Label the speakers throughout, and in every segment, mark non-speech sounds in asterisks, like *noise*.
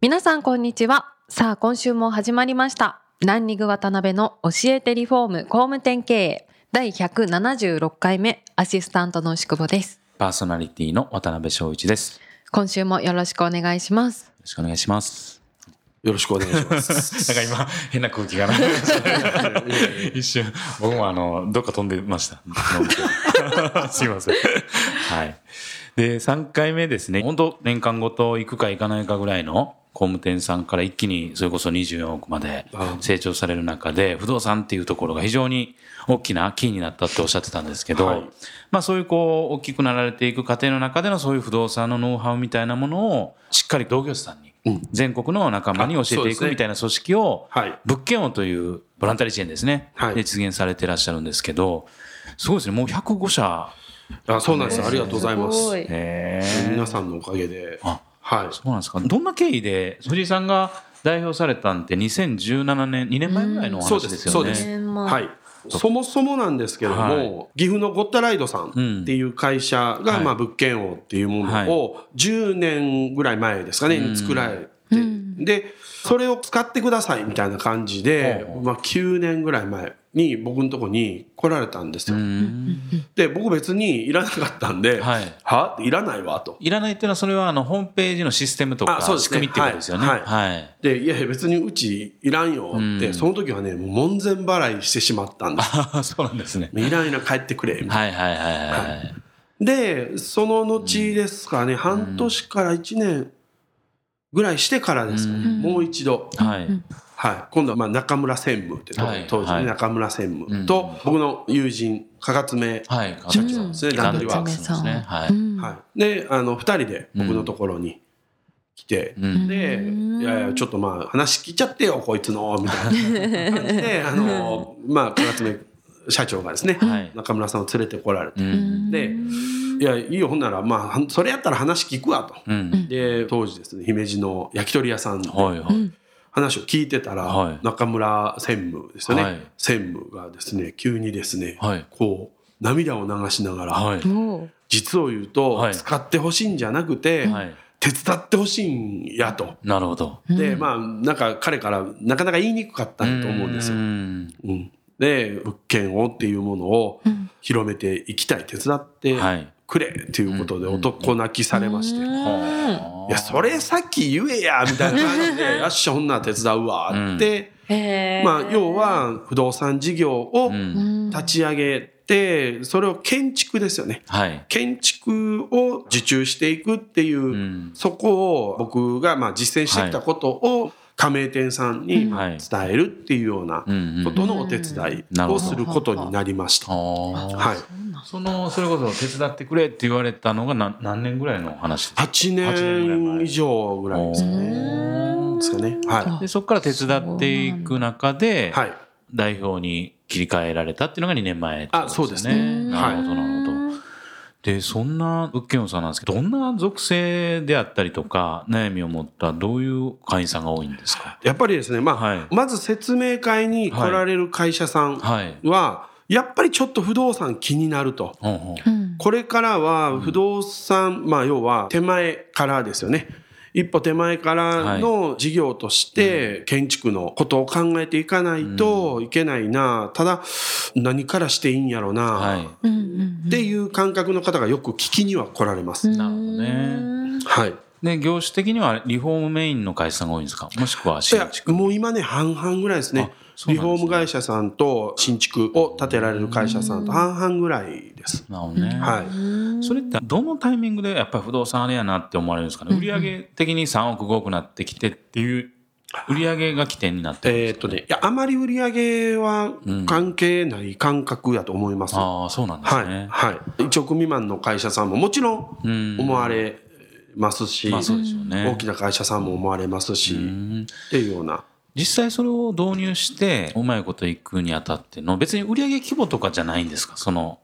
Speaker 1: 皆さんこんにちはさあ今週も始まりましたランニング渡辺の教えてリフォーム工務店経営第176回目アシスタントの牛久保です
Speaker 2: パーソナリティの渡辺翔一です。よ
Speaker 1: 今週もよろしくお願いします
Speaker 2: ろしくお願いします。
Speaker 3: よろしくお願いします。*laughs*
Speaker 2: なんか今、変な空気がな。一瞬、僕もあの、どっか飛んでました。*laughs* すいません。はい。で、3回目ですね。本当年間ごと行くか行かないかぐらいの工務店さんから一気にそれこそ24億まで成長される中で、不動産っていうところが非常に大きなキーになったっておっしゃってたんですけど、
Speaker 3: はい。
Speaker 2: まあそういうこう、大きくなられていく過程の中でのそういう不動産のノウハウみたいなものを、しっかり同業者さんに、全国の仲間に教えていくみたいな組織を、
Speaker 3: はい。
Speaker 2: 物件王というボランタリー支援ですね、
Speaker 3: はい。
Speaker 2: で実現されてらっしゃるんですけど、すごいですね、もう105社、
Speaker 3: あそうなんです。ありがとうございます。皆さんのおかげで。
Speaker 2: あ
Speaker 3: はい。
Speaker 2: そうなんですか、どんな経緯で、藤井さんが代表されたんって、2017年、2年前ぐらいのお話ですよね。
Speaker 3: そうです。
Speaker 1: 年前。
Speaker 3: はい。そもそもなんですけども、
Speaker 2: はい。
Speaker 3: 岐阜のゴッタライドさんっていう会社が、
Speaker 2: はい
Speaker 3: まあ、物件王っていうものを10年ぐらい前ですかね、に作られて、で、それを使ってくださいみたいな感じで、まあ、9年ぐらい前に僕のとこに来られたんですよ。
Speaker 2: うん
Speaker 3: で、僕別にいらなかったんで、
Speaker 2: はい
Speaker 3: は？いらないわと。
Speaker 2: いらないっていうのは、それはあのホームページのシステムとか
Speaker 3: あそうですね
Speaker 2: 仕組みっていうことですよね。
Speaker 3: はい
Speaker 2: はい
Speaker 3: で、いやいや別にうちいらんよって、その時はね、門前払いしてしまったんです。
Speaker 2: あ *laughs* そうなんですね。
Speaker 3: いらんいらん帰ってくれ、みたいな。
Speaker 2: はいはいはいはい。
Speaker 3: で、その後ですかね、半年から1年ぐらいしてからですかね、
Speaker 2: うん
Speaker 3: もう一度、
Speaker 2: はい。
Speaker 3: はい、今度はまあ中村専務って、
Speaker 2: はい
Speaker 3: 当時ね、
Speaker 2: はい
Speaker 3: 中村専務と、僕の友人、かかつめ、
Speaker 2: はい。
Speaker 3: 社長ですね、段取りワークス。
Speaker 2: ですね。はい。
Speaker 3: はい。で、あの、二人で僕のところに来て、
Speaker 2: うん
Speaker 3: で、いやいや、ちょっとまあ、話聞いちゃってよ、こいつの、みたいな感じで、*laughs* あの、まあ、かかつめ社長がですね、
Speaker 2: はい
Speaker 3: 中村さんを連れてこられて、
Speaker 2: うん。
Speaker 3: で、いや、いいよ、ほんなら、まあそれやったら話聞くわと。
Speaker 2: うん。
Speaker 3: で、当時ですね、姫路の焼き鳥屋さんで
Speaker 2: はいはい。
Speaker 3: 話を聞いてたら、
Speaker 2: はい
Speaker 3: 中村専務ですよね、
Speaker 2: はい
Speaker 3: 専務がですね、急にですね、
Speaker 2: はい
Speaker 3: こう、涙を流しながら、
Speaker 2: はい。
Speaker 1: も
Speaker 3: 実を言うと、
Speaker 2: はい
Speaker 3: 使ってほしいんじゃなくて、
Speaker 2: はい。
Speaker 3: 手伝ってほしいんやと。
Speaker 2: なるほど。
Speaker 3: で、まあ、なんか彼からなかなか言いにくかったと思うんですよ。
Speaker 2: ん
Speaker 3: うんで、物件をっていうものを広めていきたい、手伝って
Speaker 2: はい。
Speaker 3: くれっていうことで男泣きされまして。い
Speaker 2: は
Speaker 3: や、それさっき言えやみたいな感じで、*laughs* よっしゃ、ほんなら手伝うわって、
Speaker 1: うへー
Speaker 3: まあ、要は不動産事業を
Speaker 2: うん。
Speaker 3: 立ち上げて、それを建築ですよね。
Speaker 2: はい。
Speaker 3: 建築を受注していくっていう、
Speaker 2: ん
Speaker 3: そこを僕がまあ実践してきたことを加盟店さんに伝えるっていうような
Speaker 2: うん
Speaker 3: ことのお手伝いをすることになりました。はい。
Speaker 2: その、それこそ手伝ってくれって言われたのが何何年ぐらいの話？ですか
Speaker 3: 8
Speaker 2: 年ぐらい
Speaker 3: 年
Speaker 2: 前
Speaker 3: 以上ぐらいですかね。ですかね。は
Speaker 2: でそこから手伝っていく中で
Speaker 3: い。、はい。
Speaker 2: 代表に切り替えられたっていうのが2年前ってこと
Speaker 3: あそうですね
Speaker 2: なるほど、なるほど。で、そんな物件王さんなんですけど、どんな属性であったりとか、悩みを持った、どういう会員さんが多いんですか？
Speaker 3: やっぱりですね、まあ、
Speaker 2: はい
Speaker 3: まず説明会に来られる会社さん
Speaker 2: はい。
Speaker 3: は、やっぱりちょっと不動産気になると。
Speaker 2: ほうほう
Speaker 3: これからは不動産、まあ要は手前からですよね。一歩手前からの事業として建築のことを考えていかないといけないな。ただ何からしていいんやろ
Speaker 2: は
Speaker 3: な。
Speaker 2: い。
Speaker 3: っていう感覚の方がよく聞きには来られます。
Speaker 2: なるほどね。
Speaker 3: はい。
Speaker 2: で、業種的にはリフォームメインの会社さんが多いんですか？もしくはい新
Speaker 3: や
Speaker 2: 築。
Speaker 3: もう今ね半々ぐらいですね。リフォーム会社さんと新築を建てられる会社さんと半々ぐらいです。
Speaker 2: なるほどね。
Speaker 3: はい。
Speaker 2: それってどのタイミングでやっぱり不動産あれやなって思われるんですかね、売上的に3億5億なってきてっていう売上が起点になってるん
Speaker 3: えーっとね、いや、あまり売り上げは関係ない感覚だと思います。
Speaker 2: ああそうなんです
Speaker 3: はい。
Speaker 2: ね、
Speaker 3: はい。1億未満の会社さんももちろん
Speaker 2: うん
Speaker 3: 思われますし、
Speaker 2: まあね
Speaker 3: 大きな会社さんも思われますし、
Speaker 2: ん
Speaker 3: っていうような。
Speaker 2: 実際それを導入してうまいこといくにあたっての別に売上規模とかじゃないんですか？その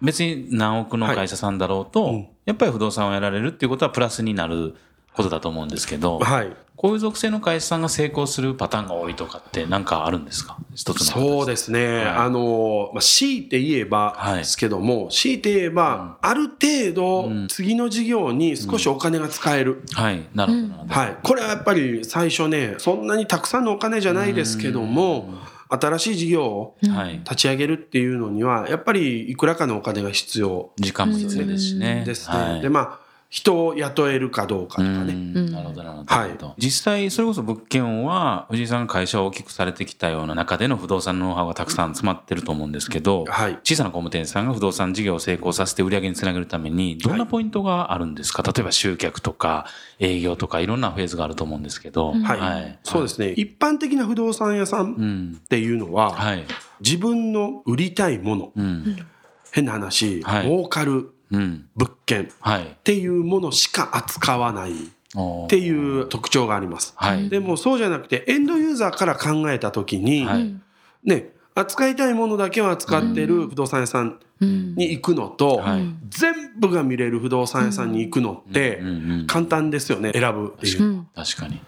Speaker 2: 別に何億の会社さんだろうと、やっぱり不動産をやられるっていうことはプラスになることだと思うんですけど、
Speaker 3: はい。
Speaker 2: こういう属性の会社さんが成功するパターンが多いとかって何かあるんですか？一つの
Speaker 3: そうですね。あの、まあ、強いて言えば
Speaker 2: はい
Speaker 3: ですけども、強いて言えば、ある程度
Speaker 2: うん、
Speaker 3: 次の事業に少しお金が使える。
Speaker 2: はいなるほどなるほど、
Speaker 3: はい。これはやっぱり最初ね、そんなにたくさんのお金じゃないですけども、新しい事業を
Speaker 2: はい
Speaker 3: 立ち上げるっていうのには、やっぱりいくらかのお金が必要
Speaker 2: 時間も必要ですしね。
Speaker 3: ですね。
Speaker 2: はい
Speaker 3: で、まあ、人を雇えるかどうかとかね。
Speaker 2: うん。なるほどなるほど、
Speaker 3: はい。
Speaker 2: 実際それこそ物件は藤井さんが会社を大きくされてきたような中での不動産のノウハウがたくさん詰まってると思うんですけど、
Speaker 3: はい。
Speaker 2: 小さな工務店さんが不動産事業を成功させて売り上げにつなげるためにどんなポイントがあるんですか、例えば集客とか営業とかいろんなフェーズがあると思うんですけど、
Speaker 3: はい。そうですね。一般的な不動産屋さん
Speaker 2: うん。
Speaker 3: っていうのは、
Speaker 2: はい。
Speaker 3: 自分の売りたいもの、
Speaker 2: うん。
Speaker 3: 変な話、
Speaker 2: はい。
Speaker 3: 儲かる
Speaker 2: うん
Speaker 3: 物件。っ
Speaker 2: はい。
Speaker 3: ていうものしか扱わない。っ
Speaker 2: って
Speaker 3: いう特徴があります。
Speaker 2: はい。
Speaker 3: でもそうじゃなくて、エンドユーザーから考えたときに、
Speaker 2: はい。
Speaker 3: ね、扱いたいものだけを扱ってる不動産屋さんに行くのと、
Speaker 2: はい。
Speaker 3: 全部が見れる不動産屋さんに行くのって
Speaker 2: うん。うんうん
Speaker 3: 簡単ですよね、選ぶっていう。
Speaker 2: 確かに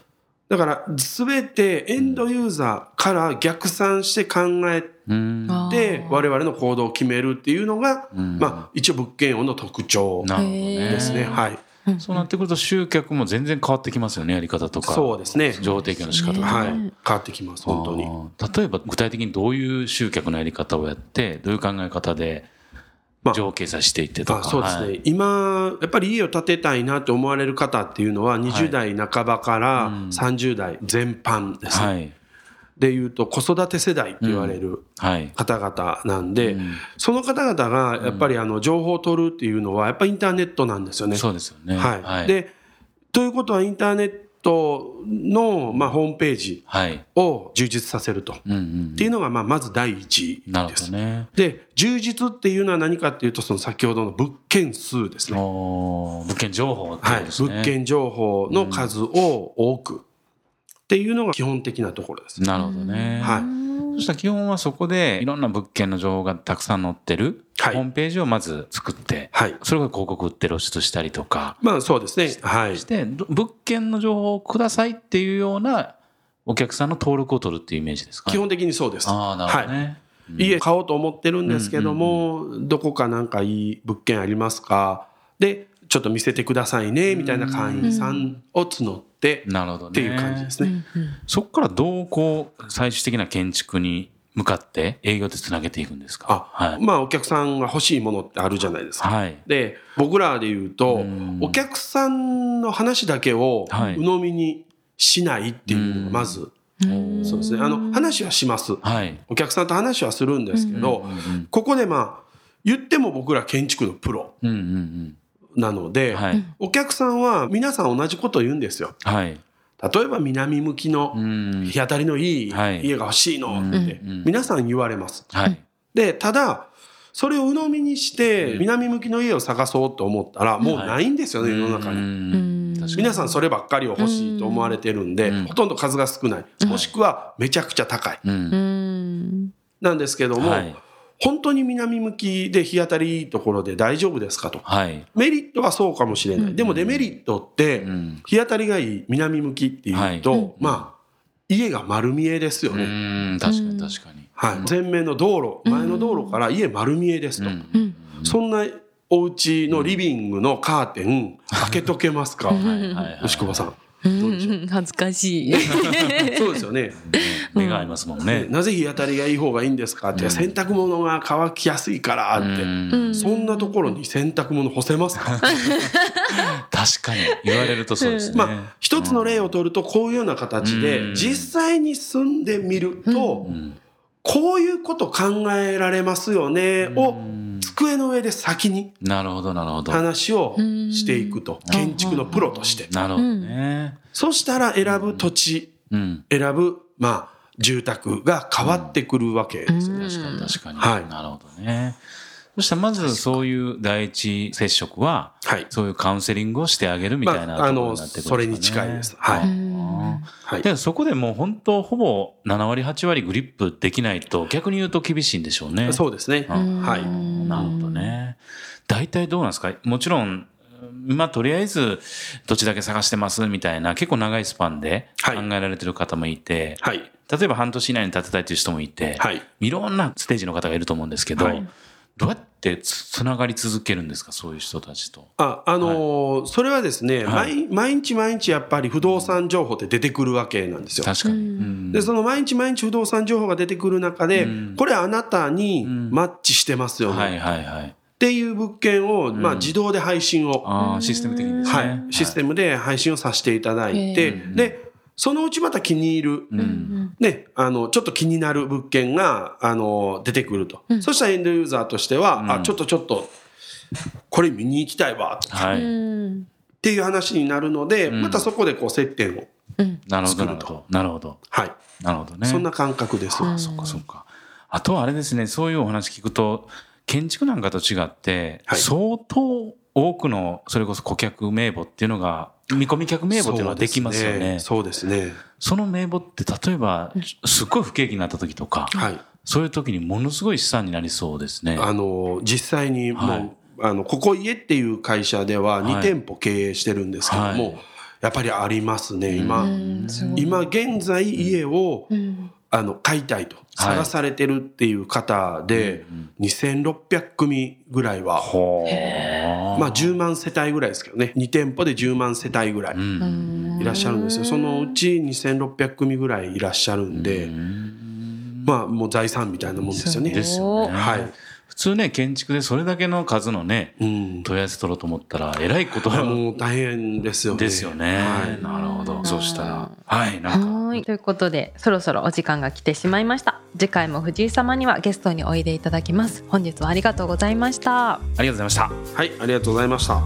Speaker 3: だから、すべてエンドユーザーから逆算して考え
Speaker 2: うん
Speaker 3: て、我々の行動を決めるっていうのが、
Speaker 2: ん
Speaker 3: まあ、一応物件王の特徴
Speaker 2: なるほどね
Speaker 3: ですね。はい。
Speaker 2: そうなってくると集客も全然変わってきますよねやり方とか
Speaker 3: そうですね。
Speaker 2: 情報提供の仕方とか、
Speaker 3: はい。変わってきます、本当に。
Speaker 2: 例えば具体的にどういう集客のやり方をやってどういう考え方で
Speaker 3: まあ
Speaker 2: 情景差していってとか、
Speaker 3: あそうですね、
Speaker 2: はい。
Speaker 3: 今、やっぱり家を建てたいなって思われる方っていうのは、20代半ばから30代全般ですね。
Speaker 2: はい。
Speaker 3: でいうと、子育て世代って言われる
Speaker 2: はい。
Speaker 3: 方々なんで、その方々がやっぱりあの情報を取るっていうのは、やっぱりインターネットなんですよね。
Speaker 2: そうですよね。
Speaker 3: はい。でということは、インターネットの、まあ、ホームページ
Speaker 2: はい。
Speaker 3: を充実させると。
Speaker 2: うんうん
Speaker 3: っていうのが、まあ、まず第一です。
Speaker 2: ね。
Speaker 3: で、充実っていうのは何かっていうと、その先ほどの物件数ですね。
Speaker 2: 物件情報ってこ
Speaker 3: はい、物件情報の数を多く。っていうのが基本的なところです。
Speaker 2: なるほどね、
Speaker 3: はい。
Speaker 2: そしたら基本はそこでいろんな物件の情報がたくさん載ってる
Speaker 3: はい。
Speaker 2: ホームページをまず作って、
Speaker 3: はい。
Speaker 2: それが広告売って露出したりとか
Speaker 3: まあそうですね。はい
Speaker 2: し。てど物件の情報をくださいっていうようなお客さんの登録を取るっていうイメージですか？
Speaker 3: 基本的にそうです。
Speaker 2: ああなるほど
Speaker 3: はい。
Speaker 2: ね、
Speaker 3: 家買おうと思ってるんですけども、どこかなんかいい物件ありますか？で、ちょっと見せてくださいね、みたいな会員さんを募って、
Speaker 2: なるほどね
Speaker 3: っていう感じですね。
Speaker 2: そこからどうこう最終的な建築に向かって営業でつなげていくんですか？
Speaker 3: あ、
Speaker 2: はい、
Speaker 3: まあお客さんが欲しいものってあるじゃないですか。
Speaker 2: はい。
Speaker 3: で、僕らで言うと
Speaker 2: ん、
Speaker 3: お客さんの話だけを
Speaker 2: はい。
Speaker 3: 鵜呑みにしないっていうのがまず、そうですね。あの、話はします。
Speaker 2: はい。
Speaker 3: お客さんと話はするんですけど、ここでまあ、言っても僕ら建築のプロ
Speaker 2: うんうんうん。
Speaker 3: なので、
Speaker 2: はい。
Speaker 3: お客さんは皆さん同じことを言うんですよ。
Speaker 2: はい
Speaker 3: 例えば南向きの
Speaker 2: うん。
Speaker 3: 日当たりのいい
Speaker 2: はい。
Speaker 3: 家が欲しいのって
Speaker 2: うん。
Speaker 3: 皆さん言われます。
Speaker 2: はい。
Speaker 3: で、ただ、それを鵜呑みにして南向きの家を探そうと思ったらもうないんですよね、世の中に。皆さんそればっかりを欲しいと思われてるんで、ほとんど数が少ない。もしくはめちゃくちゃ高い。
Speaker 2: うん。
Speaker 3: なんですけども、
Speaker 2: はい
Speaker 3: 本当に南向きで日当たりいいところで大丈夫ですかと。
Speaker 2: はい。
Speaker 3: メリットはそうかもしれない。でもデメリットって、
Speaker 2: ん。
Speaker 3: 日当たりがいい南向きっていうと、
Speaker 2: はい。
Speaker 3: まあ、家が丸見えですよ
Speaker 2: う
Speaker 3: ね。
Speaker 2: ん。確かに確かに。
Speaker 3: はい。前面の道路、前の道路から家丸見えですと。
Speaker 2: うん。
Speaker 3: そんなお家のリビングのカーテン開けとけますか？
Speaker 2: はいはいはい
Speaker 3: 牛久保さん。
Speaker 1: うん。恥ずかしい。*laughs*
Speaker 3: そうですよね。
Speaker 2: 目が合いますもんね。
Speaker 3: なぜ日当たりがいい方がいいんですかって、洗濯物が乾きやすいからって。
Speaker 2: うん。
Speaker 3: そんなところに洗濯物干せますか？*laughs*
Speaker 2: 確かに。言われるとそうですね。
Speaker 3: まあ、一つの例を取るとこういうような形
Speaker 2: う
Speaker 3: で
Speaker 2: ん。
Speaker 3: 実際に住んでみると
Speaker 2: ん。
Speaker 3: こういうこと考えられますよねを机の上で先に
Speaker 2: なるほどなるほど。
Speaker 3: 話をしていくと建築のプロとして。
Speaker 2: なるほどね。
Speaker 3: そしたら選ぶ土地
Speaker 2: うん。
Speaker 3: 選ぶまあ住宅が変わってくるわけですよ。ね。
Speaker 2: 確かに確かに、
Speaker 3: はい。
Speaker 2: なるほどねそしたらまずそういう第一接触は、
Speaker 3: はい
Speaker 2: そういうカウンセリングをしてあげるみたいなところになってくるんですかね、
Speaker 3: それに近いですはいはい
Speaker 2: でそこでもう本当ほぼ7割8割グリップできないと逆に言うと厳しいんでしょうね。
Speaker 3: そうですね。
Speaker 2: うん
Speaker 3: はい。
Speaker 2: なるほどね。大体どうなんですか？もちろん、今とりあえずどっちだけ探してますみたいな結構長いスパンで考
Speaker 3: はい
Speaker 2: えられてる方もいて、
Speaker 3: はい。
Speaker 2: 例えば半年以内に建てたいという人もいて、
Speaker 3: はい。
Speaker 2: いろんなステージの方がいると思うんですけど、
Speaker 3: はい
Speaker 2: どうやってつつながり続けるんですか？そういう人たちと。
Speaker 3: あ、あのーそれはですね、
Speaker 2: はい
Speaker 3: 毎毎日毎日やっぱり不動産情報って出てくるわけなんですよ。
Speaker 2: 確かに。うん
Speaker 3: で、その毎日毎日不動産情報が出てくる中で、
Speaker 2: うん
Speaker 3: これあなたにマッチしてますよね。
Speaker 2: はいはいはい。
Speaker 3: っていう物件を、まあ自動で配信を、
Speaker 2: ああ、システム的にですね。
Speaker 3: はい、システムで配信をさせていただいて、
Speaker 1: へ
Speaker 3: で、そのうちまた気に入る、
Speaker 2: うん
Speaker 3: ね、あの、ちょっと気になる物件が、あの、出てくると。そしたらエンドユーザーとしては、あ、ちょっとちょっと、これ見に行きたいわ、っ
Speaker 2: はい。
Speaker 1: うん
Speaker 3: ていう話になるので、またそこでこう接点を、
Speaker 2: なるほど、
Speaker 3: 作ると
Speaker 2: なるほど。なるほど。
Speaker 3: はい。
Speaker 2: なるほどね。
Speaker 3: そんな感覚です。
Speaker 2: そっかそっか。あとはあれですね、そういうお話聞くと、建築なんかと違って、
Speaker 3: はい
Speaker 2: 相当多くの、それこそ顧客名簿っていうのが、見込み客名簿っていうのができますよね。
Speaker 3: そうですね。
Speaker 2: その名簿って例えば、すっごい不景気になった時とか、
Speaker 3: はい。
Speaker 2: そういう時にものすごい資産になりそうですね。
Speaker 3: あの、実際にもう、
Speaker 2: はい
Speaker 3: あの、ここ家っていう会社では
Speaker 2: はい
Speaker 3: 2店舗経営してるんですけども、
Speaker 2: はい
Speaker 3: やっぱりありますね、今。今現在家を、
Speaker 1: うん
Speaker 3: あの、買いたいと、
Speaker 2: はい
Speaker 3: 探されてるっていう方で、2600組ぐらいは、まあ10万世帯ぐらいですけどね、2店舗で10万世帯ぐらい
Speaker 2: うん
Speaker 3: いらっしゃるんですよ。そのうち2600組ぐらいいらっしゃるんで、まあもう財産みたいなもんですよね。
Speaker 2: ですよね。
Speaker 3: はい。
Speaker 2: 普通ね、建築でそれだけの数のね、
Speaker 3: うん。
Speaker 2: 問い合わせ取ろうと思ったら、えらいこと
Speaker 3: もう大変ですよね。
Speaker 2: ですよね。
Speaker 3: はい
Speaker 2: なるほど。そうしたら。はい、なんか。
Speaker 1: はいということでそろそろお時間が来てしまいました次回も藤井様にはゲストにおいでいただきます本日はありがとうございました
Speaker 2: ありがとうございました。
Speaker 3: はい、ありがとうございました。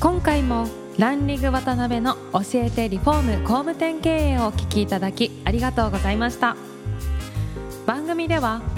Speaker 1: 今回もランリング渡辺の教えてリフォーム工務店経営をお聞きいただきありがとうございました番組では